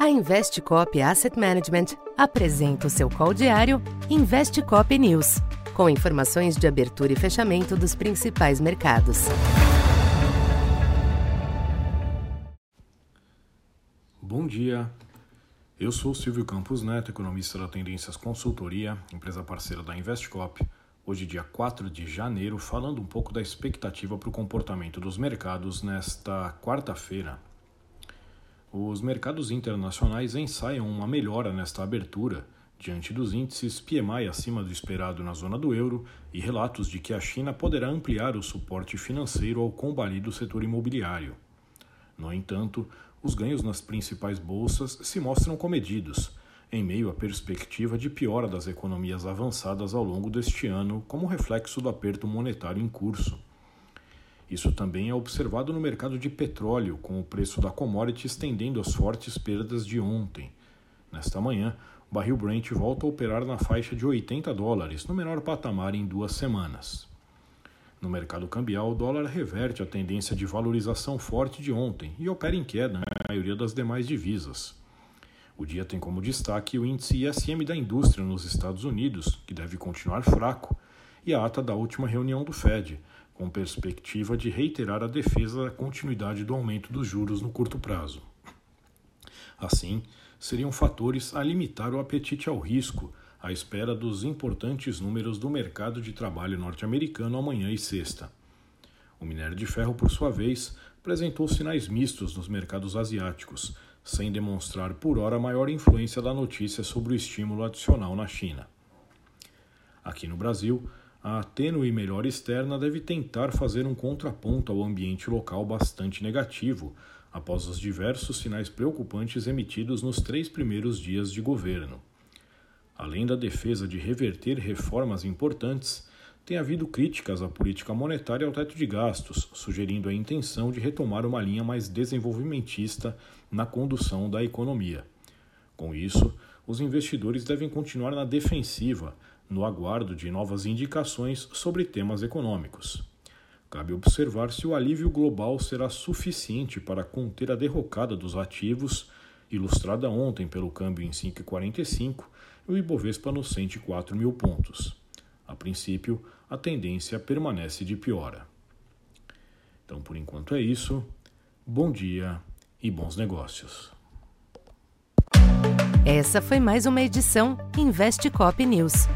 A Investcop Asset Management apresenta o seu call diário Investcop News, com informações de abertura e fechamento dos principais mercados. Bom dia. Eu sou Silvio Campos Neto, economista da Tendências Consultoria, empresa parceira da Investcop. Hoje, dia 4 de janeiro, falando um pouco da expectativa para o comportamento dos mercados nesta quarta-feira, os mercados internacionais ensaiam uma melhora nesta abertura, diante dos índices PMI acima do esperado na zona do euro e relatos de que a China poderá ampliar o suporte financeiro ao combalido setor imobiliário. No entanto, os ganhos nas principais bolsas se mostram comedidos, em meio à perspectiva de piora das economias avançadas ao longo deste ano, como reflexo do aperto monetário em curso. Isso também é observado no mercado de petróleo, com o preço da commodity estendendo as fortes perdas de ontem. Nesta manhã, o barril Brent volta a operar na faixa de 80 dólares, no menor patamar em duas semanas. No mercado cambial, o dólar reverte a tendência de valorização forte de ontem e opera em queda na maioria das demais divisas. O dia tem como destaque o índice ISM da indústria nos Estados Unidos, que deve continuar fraco, e a ata da última reunião do Fed, com perspectiva de reiterar a defesa da continuidade do aumento dos juros no curto prazo. Assim, seriam fatores a limitar o apetite ao risco à espera dos importantes números do mercado de trabalho norte-americano amanhã e sexta. O minério de ferro, por sua vez, apresentou sinais mistos nos mercados asiáticos, sem demonstrar por hora maior influência da notícia sobre o estímulo adicional na China. Aqui no Brasil, a tênue melhora externa deve tentar fazer um contraponto ao ambiente local bastante negativo, após os diversos sinais preocupantes emitidos nos três primeiros dias de governo. Além da defesa de reverter reformas importantes, tem havido críticas à política monetária e ao teto de gastos, sugerindo a intenção de retomar uma linha mais desenvolvimentista na condução da economia. Com isso, os investidores devem continuar na defensiva, no aguardo de novas indicações sobre temas econômicos. Cabe observar se o alívio global será suficiente para conter a derrocada dos ativos, ilustrada ontem pelo câmbio em 5,45 e o Ibovespa nos 104 mil pontos. A princípio, a tendência permanece de piora. Então, por enquanto é isso. Bom dia e bons negócios. Essa foi mais uma edição Investe Cop News.